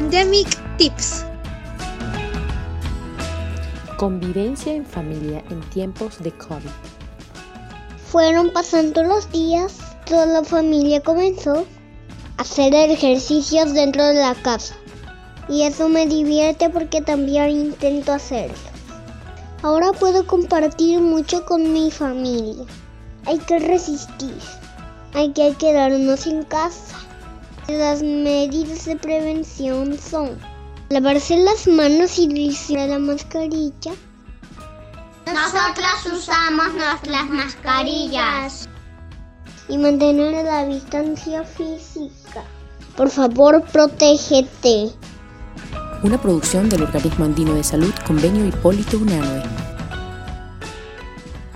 Pandemic Tips. Convivencia en familia en tiempos de COVID. Fueron pasando los días, toda la familia comenzó a hacer ejercicios dentro de la casa. Y eso me divierte porque también intento hacerlo. Ahora puedo compartir mucho con mi familia. Hay que resistir. Hay que quedarnos en casa. Las medidas de prevención son lavarse las manos y utilizar la mascarilla. Nosotras usamos nuestras mascarillas. Y mantener la distancia física. Por favor, protégete. Una producción del Organismo Andino de Salud, Convenio Hipólito Unanue.